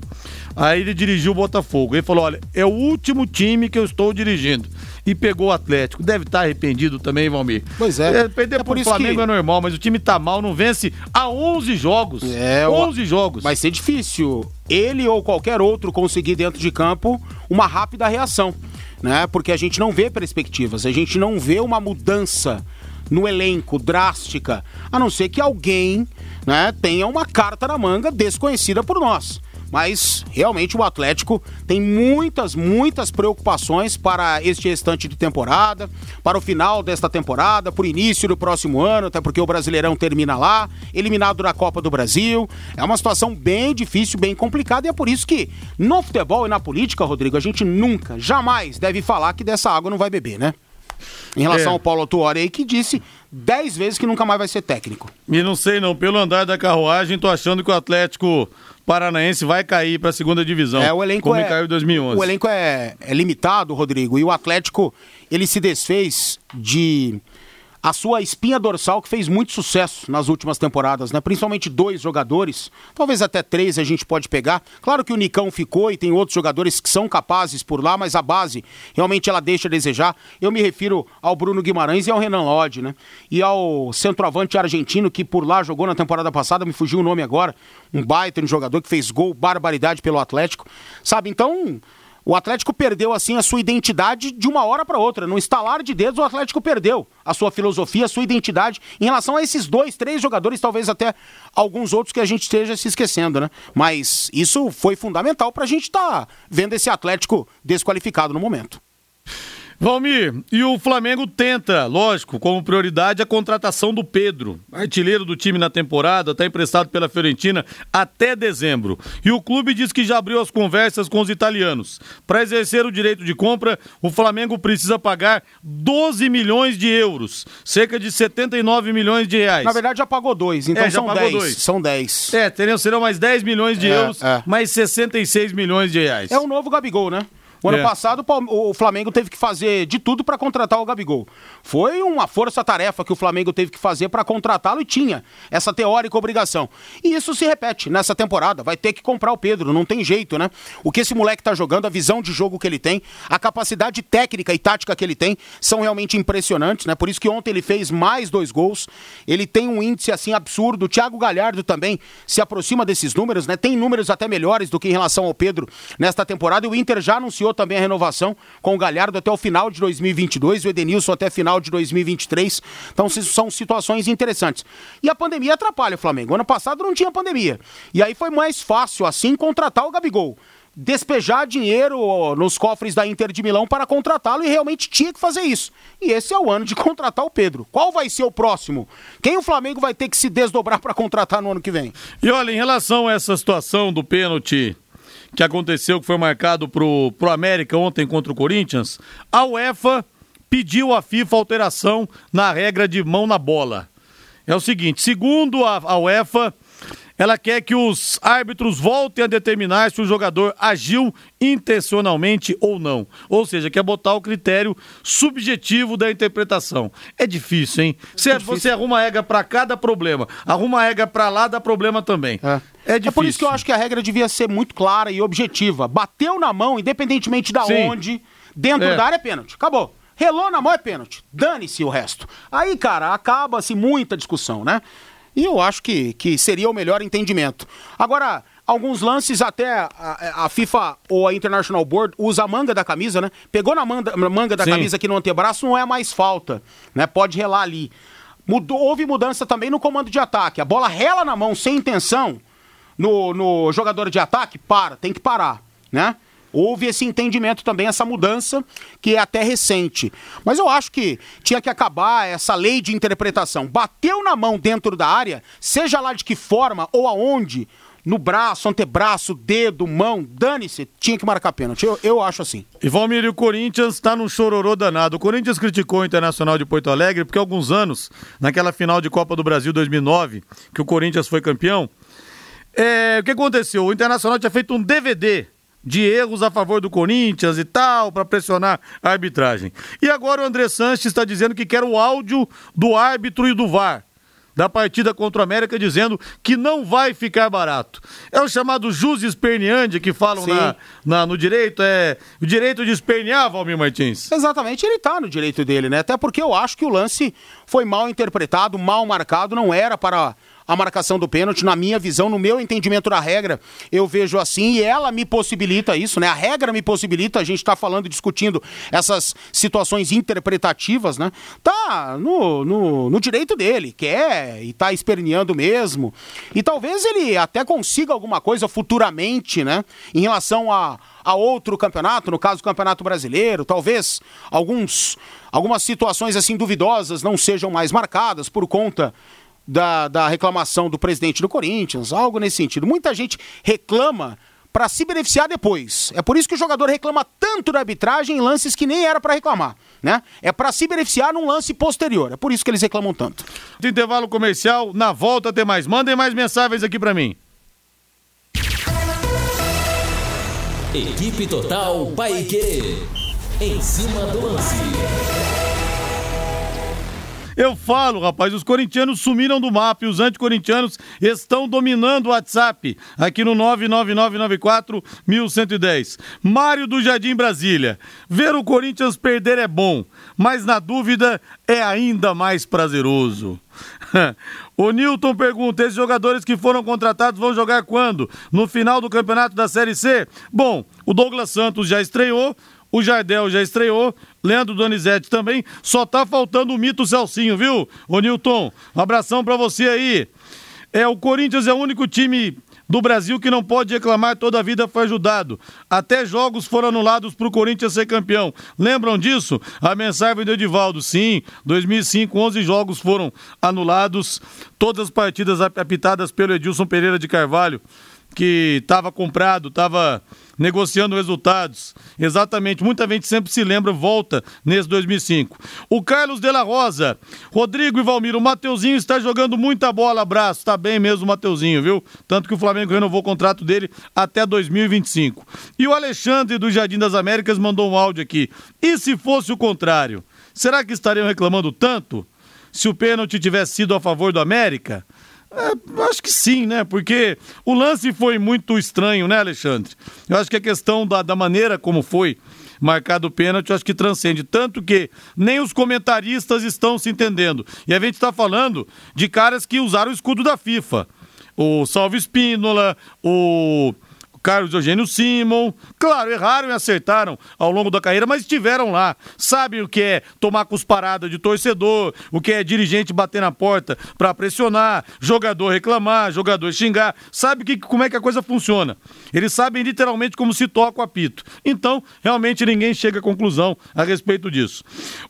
Aí ele dirigiu o Botafogo. Ele falou: olha, é o último time que eu estou dirigindo. E pegou o Atlético. Deve estar arrependido também, Valmir. Pois é. perder É por isso Flamengo que- é normal, mas o time tá mal, não vence há 11 jogos. É, o- 11 jogos. Vai ser difícil ele ou qualquer outro conseguir dentro de campo uma rápida reação, né? Porque a gente não vê perspectivas, a gente não vê uma mudança no elenco drástica, a não ser que alguém, né, tenha uma carta na manga desconhecida por nós. Mas realmente o Atlético tem muitas, muitas preocupações para este restante de temporada, para o final desta temporada, para o início do próximo ano, até porque o Brasileirão termina lá, eliminado da Copa do Brasil. É uma situação bem difícil, bem complicada e é por isso que no futebol e na política, Rodrigo, a gente nunca, jamais deve falar que dessa água não vai beber, né? Em relação é. ao Paulo Autuori aí, que disse dez vezes que nunca mais vai ser técnico. E não sei não, pelo andar da carruagem, tô achando que o Atlético Paranaense vai cair para a segunda divisão. É, o elenco como é, caiu em 2011. O elenco é, é limitado, Rodrigo, e o Atlético, ele se desfez de a sua espinha dorsal que fez muito sucesso nas últimas temporadas, né? Principalmente dois jogadores, talvez até três a gente pode pegar. Claro que o Nicão ficou e tem outros jogadores que são capazes por lá, mas a base realmente ela deixa a desejar. Eu me refiro ao Bruno Guimarães e ao Renan Lodge, né? E ao centroavante argentino que por lá jogou na temporada passada, me fugiu o nome agora, um baita um jogador que fez gol, barbaridade pelo Atlético. Sabe? Então, o Atlético perdeu assim a sua identidade de uma hora para outra. No estalar de dedos, o Atlético perdeu a sua filosofia, a sua identidade em relação a esses dois, três jogadores, talvez até alguns outros que a gente esteja se esquecendo, né? Mas isso foi fundamental para a gente estar tá vendo esse Atlético desqualificado no momento. Valmir, e o Flamengo tenta, lógico, como prioridade a contratação do Pedro, artilheiro do time na temporada, está emprestado pela Fiorentina até dezembro. E o clube diz que já abriu as conversas com os italianos. Para exercer o direito de compra, o Flamengo precisa pagar 12 milhões de euros, cerca de 79 milhões de reais. Na verdade, já pagou dois, então é, são 10. Dois. São 10. É, teriam, serão mais 10 milhões de é, euros, é. mais 66 milhões de reais. É o novo Gabigol, né? O ano é. passado o Flamengo teve que fazer de tudo para contratar o Gabigol. Foi uma força-tarefa que o Flamengo teve que fazer para contratá-lo e tinha essa teórica obrigação. E isso se repete nessa temporada. Vai ter que comprar o Pedro, não tem jeito, né? O que esse moleque tá jogando, a visão de jogo que ele tem, a capacidade técnica e tática que ele tem são realmente impressionantes, né? Por isso que ontem ele fez mais dois gols. Ele tem um índice assim absurdo. O Thiago Galhardo também se aproxima desses números, né? Tem números até melhores do que em relação ao Pedro nesta temporada. E o Inter já anunciou anunciou também a renovação com o Galhardo até o final de 2022, o Edenilson até final de 2023. Então são situações interessantes. E a pandemia atrapalha o Flamengo. Ano passado não tinha pandemia. E aí foi mais fácil assim contratar o Gabigol despejar dinheiro nos cofres da Inter de Milão para contratá-lo e realmente tinha que fazer isso. E esse é o ano de contratar o Pedro. Qual vai ser o próximo? Quem o Flamengo vai ter que se desdobrar para contratar no ano que vem? E olha, em relação a essa situação do pênalti que aconteceu, que foi marcado pro, pro América ontem contra o Corinthians, a UEFA pediu à FIFA alteração na regra de mão na bola. É o seguinte, segundo a, a UEFA, ela quer que os árbitros voltem a determinar se o jogador agiu intencionalmente ou não. Ou seja, quer botar o critério subjetivo da interpretação. É difícil, hein? Você, é você arruma regra para cada problema, arruma regra para lá, dá problema também. É. É, é, por isso que eu acho que a regra devia ser muito clara e objetiva. Bateu na mão, independentemente da Sim. onde, dentro é. da área é pênalti. Acabou. Relou na mão é pênalti. Dane-se o resto. Aí, cara, acaba-se muita discussão, né? E eu acho que, que seria o melhor entendimento. Agora, alguns lances até a, a, FIFA ou a International Board usa a manga da camisa, né? Pegou na manga, manga da Sim. camisa aqui no antebraço, não é mais falta, né? Pode relar ali. Mudou, houve mudança também no comando de ataque. A bola rela na mão sem intenção no, no jogador de ataque, para, tem que parar, né? Houve esse entendimento também, essa mudança, que é até recente. Mas eu acho que tinha que acabar essa lei de interpretação. Bateu na mão dentro da área, seja lá de que forma ou aonde, no braço, antebraço, dedo, mão, dane-se, tinha que marcar pênalti. Eu, eu acho assim. E Valmir, o Corinthians está num chororô danado. O Corinthians criticou o Internacional de Porto Alegre porque alguns anos, naquela final de Copa do Brasil 2009, que o Corinthians foi campeão, é, o que aconteceu? O Internacional tinha feito um DVD de erros a favor do Corinthians e tal, para pressionar a arbitragem. E agora o André Sanches está dizendo que quer o áudio do árbitro e do VAR da partida contra o América, dizendo que não vai ficar barato. É o chamado jus esperneandi que falam na, na, no direito, é o direito de espernear, Valmir Martins. Exatamente, ele está no direito dele, né? Até porque eu acho que o lance foi mal interpretado, mal marcado, não era para a marcação do pênalti, na minha visão, no meu entendimento da regra, eu vejo assim e ela me possibilita isso, né? A regra me possibilita, a gente está falando discutindo essas situações interpretativas, né? Tá no, no, no direito dele, quer e tá esperneando mesmo. E talvez ele até consiga alguma coisa futuramente, né? Em relação a, a outro campeonato, no caso o Campeonato Brasileiro, talvez alguns algumas situações assim duvidosas não sejam mais marcadas por conta da, da reclamação do presidente do Corinthians, algo nesse sentido. Muita gente reclama para se beneficiar depois. É por isso que o jogador reclama tanto da arbitragem em lances que nem era para reclamar, né? É para se beneficiar num lance posterior. É por isso que eles reclamam tanto. De intervalo comercial, na volta tem mais. Mandem mais mensagens aqui para mim. Equipe Total Paique. Em cima do lance. Eu falo, rapaz, os corintianos sumiram do mapa e os anticorintianos estão dominando o WhatsApp aqui no 99994-1110. Mário do Jardim Brasília. Ver o Corinthians perder é bom, mas na dúvida é ainda mais prazeroso. O Newton pergunta: esses jogadores que foram contratados vão jogar quando? No final do campeonato da Série C? Bom, o Douglas Santos já estreou, o Jardel já estreou, Leandro Donizete também. Só tá faltando o mito Celcinho, viu, ô Nilton? Um abração pra você aí. É, o Corinthians é o único time do Brasil que não pode reclamar, toda a vida foi ajudado. Até jogos foram anulados para o Corinthians ser campeão. Lembram disso? A mensagem do Edivaldo, sim, 2005, 11 jogos foram anulados, todas as partidas apitadas pelo Edilson Pereira de Carvalho, que estava comprado, estava negociando resultados. Exatamente, muita gente sempre se lembra, volta nesse 2005. O Carlos de la Rosa, Rodrigo e Valmir, o Mateuzinho está jogando muita bola, abraço, tá bem mesmo o Mateuzinho, viu? Tanto que o Flamengo renovou o contrato dele até 2025. E o Alexandre do Jardim das Américas mandou um áudio aqui. E se fosse o contrário? Será que estariam reclamando tanto? Se o pênalti tivesse sido a favor do América? É, acho que sim, né? Porque o lance foi muito estranho, né, Alexandre? Eu acho que a questão da, da maneira como foi marcado o pênalti, eu acho que transcende. Tanto que nem os comentaristas estão se entendendo. E a gente está falando de caras que usaram o escudo da FIFA. O Salvo Espínola, o Carlos Eugênio Simon. Claro, erraram e acertaram ao longo da carreira, mas estiveram lá. Sabem o que é tomar cusparada de torcedor, o que é dirigente bater na porta para pressionar, jogador reclamar, jogador xingar. Sabe que, como é que a coisa funciona. Eles sabem literalmente como se toca o apito. Então, realmente ninguém chega a conclusão a respeito disso.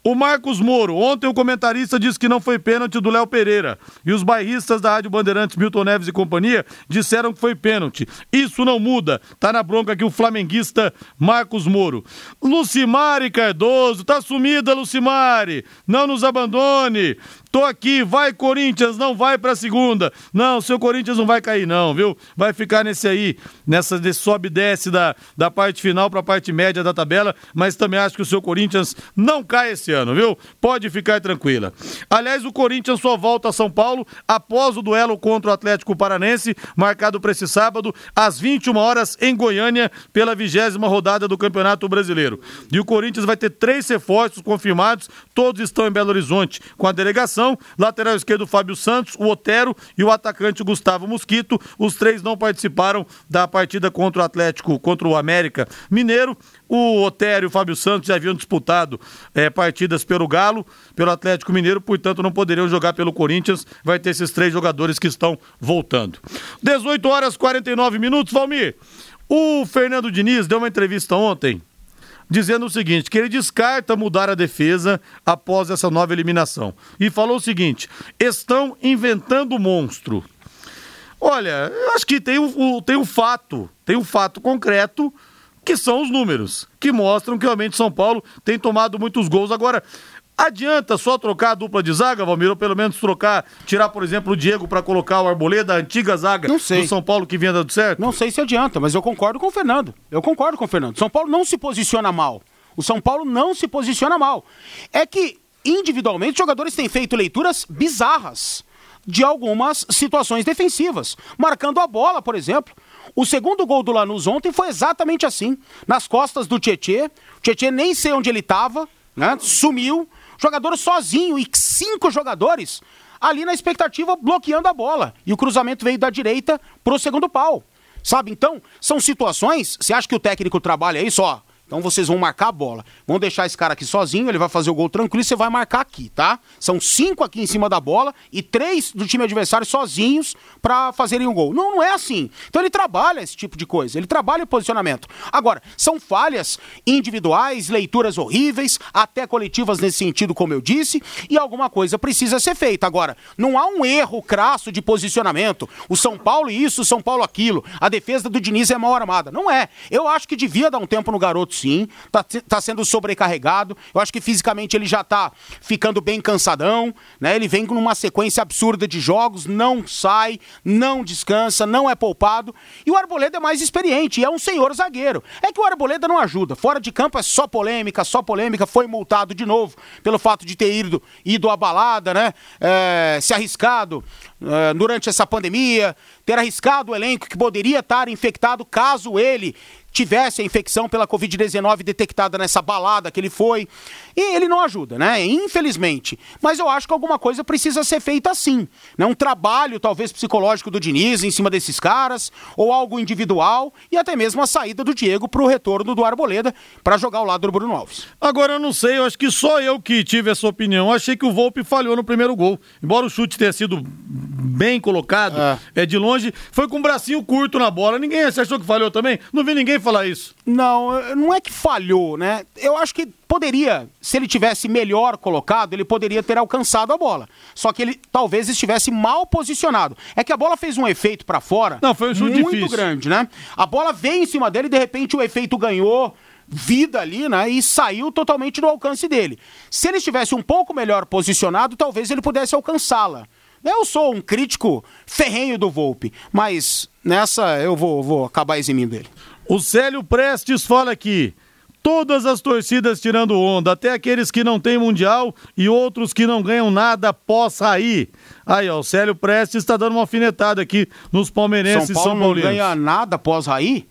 O Marcos Moro, ontem o comentarista disse que não foi pênalti do Léo Pereira. E os bairristas da Rádio Bandeirantes, Milton Neves e companhia, disseram que foi pênalti. Isso não muda. Tá na bronca aqui o flamenguista Marcos Moro. Lucimari Cardoso, tá sumida, Lucimari. Não nos abandone. Tô aqui, vai Corinthians, não vai pra segunda. Não, seu Corinthians não vai cair não, viu? Vai ficar nesse aí, nessa de sobe e desce da, da parte final pra parte média da tabela, mas também acho que o seu Corinthians não cai esse ano, viu? Pode ficar tranquila. Aliás, o Corinthians só volta a São Paulo após o duelo contra o Atlético Paranense, marcado para esse sábado, às 21 horas em Goiânia, pela vigésima rodada do Campeonato Brasileiro. E o Corinthians vai ter três reforços confirmados, todos estão em Belo Horizonte com a delegação lateral esquerdo Fábio Santos, o Otero e o atacante Gustavo Mosquito. Os três não participaram da partida contra o Atlético, contra o América Mineiro. O Otero e o Fábio Santos já haviam disputado é, partidas pelo Galo, pelo Atlético Mineiro, portanto não poderiam jogar pelo Corinthians. Vai ter esses três jogadores que estão voltando. 18 horas 49 minutos, Valmir. O Fernando Diniz deu uma entrevista ontem dizendo o seguinte: que ele descarta mudar a defesa após essa nova eliminação. E falou o seguinte: estão inventando monstro. Olha, eu acho que tem o, o, tem o fato, tem o fato concreto, que são os números, que mostram que realmente São Paulo tem tomado muitos gols. Agora, Adianta só trocar a dupla de zaga, Valmir, ou pelo menos trocar, tirar, por exemplo, o Diego para colocar o Arboleda, a antiga zaga do São Paulo que vinha dando certo? Não sei se adianta, mas eu concordo com o Fernando. Eu concordo com o Fernando. São Paulo não se posiciona mal. O São Paulo não se posiciona mal. É que, individualmente, os jogadores têm feito leituras bizarras de algumas situações defensivas. Marcando a bola, por exemplo. O segundo gol do Lanús ontem foi exatamente assim. Nas costas do Tietê. O Tietê nem sei onde ele estava, né? Sumiu jogador sozinho e cinco jogadores ali na expectativa, bloqueando a bola. E o cruzamento veio da direita pro segundo pau. Sabe? Então, são situações. Você acha que o técnico trabalha isso, ó? Então vocês vão marcar a bola. Vão deixar esse cara aqui sozinho, ele vai fazer o gol tranquilo e você vai marcar aqui, tá? São cinco aqui em cima da bola e três do time adversário sozinhos para fazerem o um gol. Não, não é assim. Então ele trabalha esse tipo de coisa, ele trabalha o posicionamento. Agora, são falhas individuais, leituras horríveis, até coletivas nesse sentido, como eu disse, e alguma coisa precisa ser feita. Agora, não há um erro crasso de posicionamento. O São Paulo isso, o São Paulo aquilo. A defesa do Diniz é mal armada. Não é. Eu acho que devia dar um tempo no garoto sim, tá, tá sendo sobrecarregado. Eu acho que fisicamente ele já tá ficando bem cansadão, né? Ele vem com uma sequência absurda de jogos, não sai, não descansa, não é poupado. E o Arboleda é mais experiente, é um senhor zagueiro. É que o Arboleda não ajuda. Fora de campo é só polêmica, só polêmica. Foi multado de novo pelo fato de ter ido, ido à balada, né? É, se arriscado é, durante essa pandemia, ter arriscado o elenco que poderia estar infectado caso ele tivesse a infecção pela Covid-19 detectada nessa balada que ele foi. E ele não ajuda, né? Infelizmente. Mas eu acho que alguma coisa precisa ser feita assim. Né? Um trabalho, talvez, psicológico do Diniz em cima desses caras, ou algo individual, e até mesmo a saída do Diego para o retorno do Arboleda para jogar ao lado do Bruno Alves. Agora eu não sei, eu acho que só eu que tive essa opinião. Eu achei que o Volpe falhou no primeiro gol. Embora o chute tenha sido bem colocado, é, é de longe, foi com um bracinho curto na bola. Ninguém achou que falhou também? Não vi ninguém falar isso. Não, não é que falhou, né? Eu acho que poderia, se ele tivesse melhor colocado, ele poderia ter alcançado a bola. Só que ele talvez estivesse mal posicionado. É que a bola fez um efeito para fora. Não, foi um chute muito difícil. grande, né? A bola veio em cima dele e de repente o efeito ganhou vida ali, né? E saiu totalmente do alcance dele. Se ele estivesse um pouco melhor posicionado, talvez ele pudesse alcançá-la. Eu sou um crítico ferrenho do Volpe, mas nessa eu vou, vou acabar eximindo ele. O Célio Prestes fala aqui. Todas as torcidas tirando onda, até aqueles que não têm mundial e outros que não ganham nada pós sair. Aí, ó, o Célio Prestes está dando uma alfinetada aqui nos palmeirenses São Paulo São Paulinos. não ganha nada após Raí?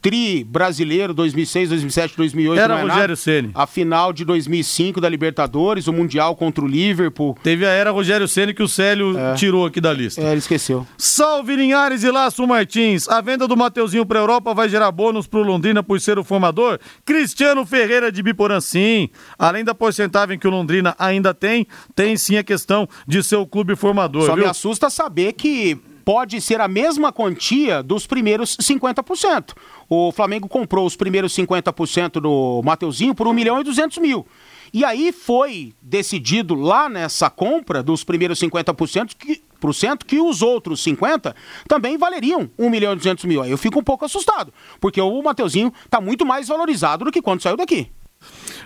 O tri brasileiro 2006, 2007, 2008 Era é Rogério nada? Ceni. A final de 2005 da Libertadores, o Mundial contra o Liverpool. Teve a era Rogério Ceni que o Célio tirou aqui da lista. É, ele esqueceu. Salve Linhares e Laço Martins. A venda do Mateuzinho para Europa vai gerar bônus pro Londrina por ser o formador? Cristiano Ferreira de Biporã, sim. Além da porcentagem que o Londrina ainda tem, tem sim a questão de ser o clube formador, Só viu? me assusta saber que pode ser a mesma quantia dos primeiros 50%. O Flamengo comprou os primeiros 50% do Mateuzinho por 1 milhão e 200 mil. E aí foi decidido lá nessa compra dos primeiros 50% que, por cento, que os outros 50% também valeriam 1 milhão e 200 mil. Aí eu fico um pouco assustado, porque o Mateuzinho está muito mais valorizado do que quando saiu daqui.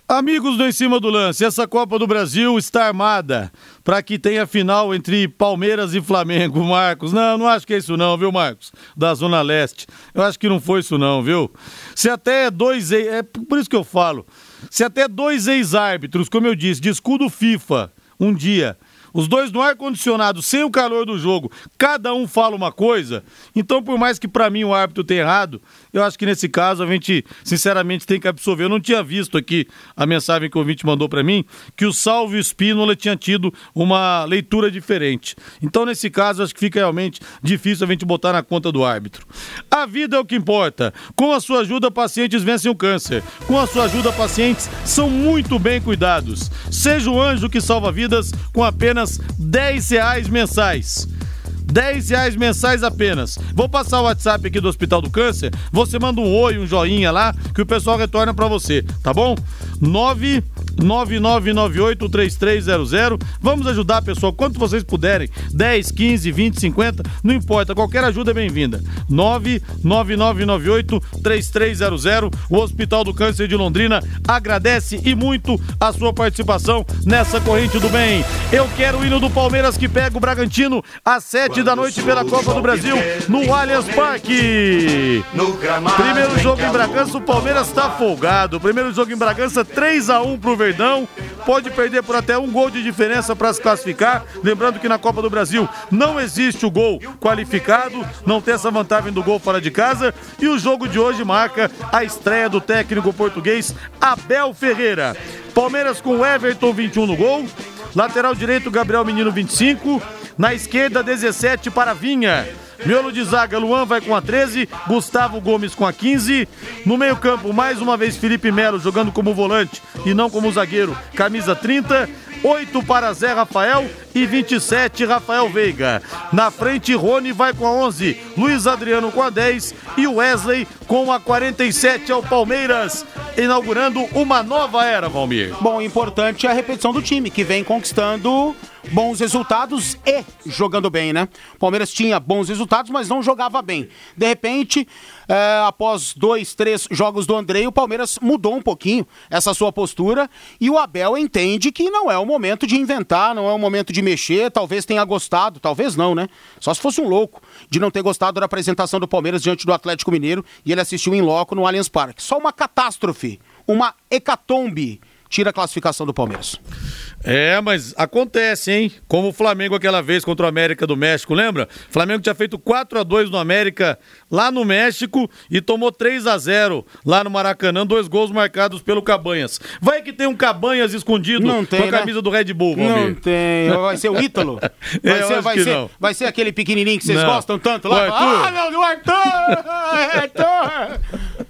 Amigos do Em Cima do Lance, essa Copa do Brasil está armada para que tenha final entre Palmeiras e Flamengo, Marcos. Não, não acho que é isso não, viu, Marcos? Da Zona Leste. Eu acho que não foi isso não, viu? Se até dois... É por isso que eu falo. Se até dois ex-árbitros, como eu disse, de escudo FIFA, um dia... Os dois no ar-condicionado, sem o calor do jogo, cada um fala uma coisa. Então, por mais que para mim o árbitro tenha errado, eu acho que nesse caso a gente, sinceramente, tem que absorver. Eu não tinha visto aqui a mensagem que o ouvinte mandou para mim, que o Salvio Spínola tinha tido uma leitura diferente. Então, nesse caso, acho que fica realmente difícil a gente botar na conta do árbitro. A vida é o que importa. Com a sua ajuda, pacientes vencem o câncer. Com a sua ajuda, pacientes são muito bem cuidados. Seja o anjo que salva vidas com apenas 10 reais mensais. 10 reais mensais apenas. Vou passar o WhatsApp aqui do Hospital do Câncer. Você manda um oi, um joinha lá, que o pessoal retorna pra você, tá bom? 999983300. Vamos ajudar, pessoal, quanto vocês puderem. 10, 15, 20, 50, não importa. Qualquer ajuda é bem-vinda. 999983300. O Hospital do Câncer de Londrina agradece e muito a sua participação nessa corrente do bem. Eu quero o hino do Palmeiras que pega o Bragantino às 7 da noite pela Copa do Brasil no Allianz Parque. Primeiro jogo em Bragança, o Palmeiras está folgado. Primeiro jogo em Bragança, 3 a 1 pro Verdão. Pode perder por até um gol de diferença para se classificar. Lembrando que na Copa do Brasil não existe o gol qualificado, não tem essa vantagem do gol fora de casa. E o jogo de hoje marca a estreia do técnico português Abel Ferreira. Palmeiras com Everton 21 no gol. Lateral direito, Gabriel Menino, 25. Na esquerda, 17 para Vinha. Miolo de zaga, Luan vai com a 13, Gustavo Gomes com a 15. No meio-campo, mais uma vez, Felipe Melo jogando como volante e não como zagueiro, camisa 30. 8 para Zé Rafael e 27 Rafael Veiga. Na frente, Rony vai com a 11, Luiz Adriano com a 10 e Wesley com a 47 ao Palmeiras, inaugurando uma nova era, Valmir. Bom, importante é a repetição do time, que vem conquistando bons resultados e jogando bem, né? O Palmeiras tinha bons resultados, mas não jogava bem. De repente, é, após dois, três jogos do Andrei, o Palmeiras mudou um pouquinho essa sua postura e o Abel entende que não é o momento de inventar, não é o momento de mexer. Talvez tenha gostado, talvez não, né? Só se fosse um louco de não ter gostado da apresentação do Palmeiras diante do Atlético Mineiro e ele assistiu em loco no Allianz Parque. Só uma catástrofe, uma hecatombe tira a classificação do Palmeiras. É, mas acontece, hein? Como o Flamengo aquela vez contra o América do México, lembra? O Flamengo tinha feito 4 a 2 no América lá no México e tomou 3 a 0 lá no Maracanã, dois gols marcados pelo Cabanhas. Vai que tem um Cabanhas escondido Não tem, com a né? camisa do Red Bull, Não Valmir. tem. Vai ser o Ítalo? Eu Vai, ser, acho vai, que ser, não. vai ser aquele pequenininho que vocês Não. gostam tanto lá? Ah, meu Deus, o Arthur! Arthur!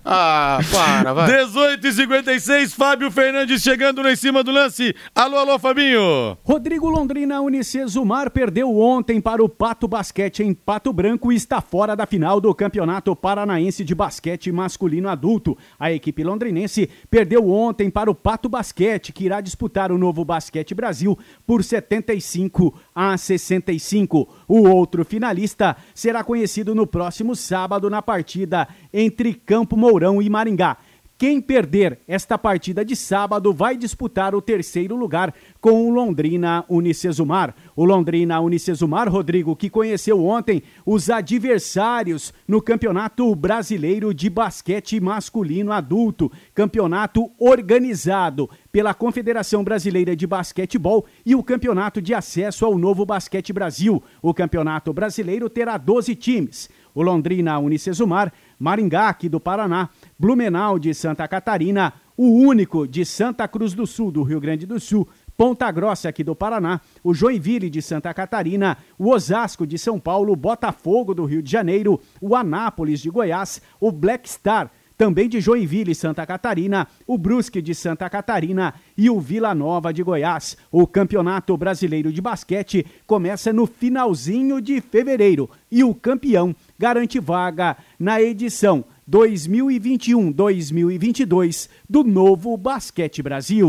Ah, para, vai. 18 e 56, Fábio Fernandes chegando lá em cima do lance. Alô, alô, Fabinho. Rodrigo Londrina Unicesumar perdeu ontem para o Pato Basquete em Pato Branco e está fora da final do Campeonato Paranaense de Basquete Masculino Adulto. A equipe londrinense perdeu ontem para o Pato Basquete, que irá disputar o novo Basquete Brasil por 75 a 65. O outro finalista será conhecido no próximo sábado na partida entre Campo Mourão e Maringá. Quem perder esta partida de sábado vai disputar o terceiro lugar com o Londrina Unicesumar. O Londrina Unicesumar, Rodrigo, que conheceu ontem os adversários no Campeonato Brasileiro de Basquete Masculino Adulto, campeonato organizado pela Confederação Brasileira de Basquetebol e o Campeonato de Acesso ao Novo Basquete Brasil. O Campeonato Brasileiro terá 12 times. O Londrina Unicesumar, Maringá, aqui do Paraná, Blumenau de Santa Catarina, o único de Santa Cruz do Sul, do Rio Grande do Sul, Ponta Grossa aqui do Paraná, o Joinville de Santa Catarina, o Osasco de São Paulo, Botafogo do Rio de Janeiro, o Anápolis de Goiás, o Black Star também de Joinville e Santa Catarina, o Brusque de Santa Catarina e o Vila Nova de Goiás. O Campeonato Brasileiro de Basquete começa no finalzinho de fevereiro e o campeão garante vaga na edição 2021-2022 do novo Basquete Brasil.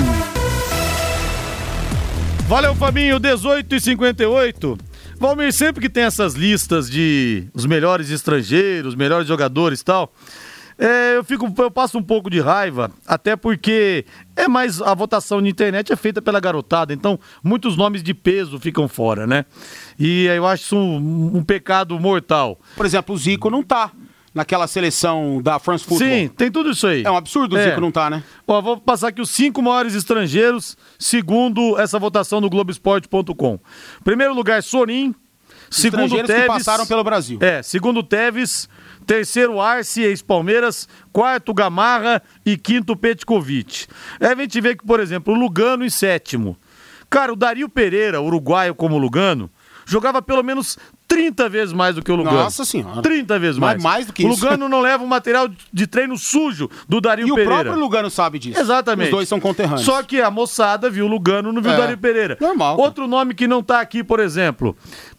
Valeu, Fabinho, 18 e 58. Valmir, sempre que tem essas listas de os melhores estrangeiros, os melhores jogadores e tal, é, eu, fico, eu passo um pouco de raiva, até porque é mais a votação na internet é feita pela garotada, então muitos nomes de peso ficam fora, né? E eu acho isso um, um pecado mortal. Por exemplo, o Zico não tá naquela seleção da France Football. Sim, tem tudo isso aí. É um absurdo o É. Zico não tá, né? Ó, vou passar aqui os cinco maiores estrangeiros, segundo essa votação do Globoesporte.com. Primeiro lugar, Sorin. Segundo Estrangeiros que passaram pelo Brasil. É, segundo Tevez. Terceiro, Arce, ex-Palmeiras. Quarto, Gamarra. E quinto, Petkovic. Aí a gente vê que, por exemplo, o Lugano em sétimo. Cara, o Dario Pereira, uruguaio como Lugano, jogava pelo menos 30 vezes mais do que o Lugano. Nossa Senhora. 30 vezes Mais- mais. mais do que o isso. Lugano não leva o material de treino sujo do Dario E o Pereira. próprio Lugano sabe disso. Exatamente. Os dois são conterrâneos. Só que a moçada viu o Lugano, não viu o É. Dario Pereira. Normal, cara. Outro nome que não tá aqui, por exemplo,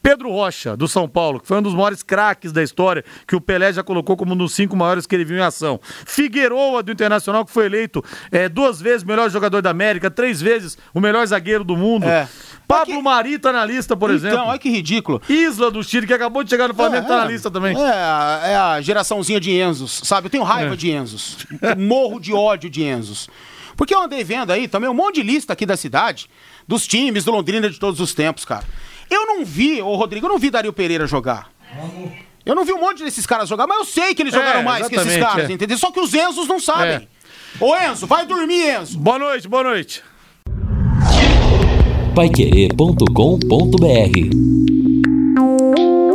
Pedro Rocha, do São Paulo, que foi um dos maiores craques da história, que o Pelé já colocou como um dos cinco maiores que ele viu em ação. Figueroa, do Internacional, que foi eleito é, duas vezes melhor jogador da América, três vezes o melhor zagueiro do mundo. É. Pablo Mari tá na lista, por exemplo. Então, olha que ridículo. Isla do Chile, que acabou de chegar no Flamengo, tá na É, lista também. É, a- é a geraçãozinha de Enzos, sabe? Eu tenho raiva É. de Enzos. Morro de ódio de Enzos. Porque eu andei vendo aí também um monte de lista aqui da cidade, dos times do Londrina de todos os tempos, cara. Eu não vi, ô Rodrigo, eu não vi Dario Pereira jogar. Eu não vi um monte desses caras jogar, mas eu sei que eles É, jogaram mais que esses caras, é. entendeu? Só que os Enzos não sabem. Ô Enzo, vai dormir, Enzo. Boa noite, boa noite. Paiquerê.com.br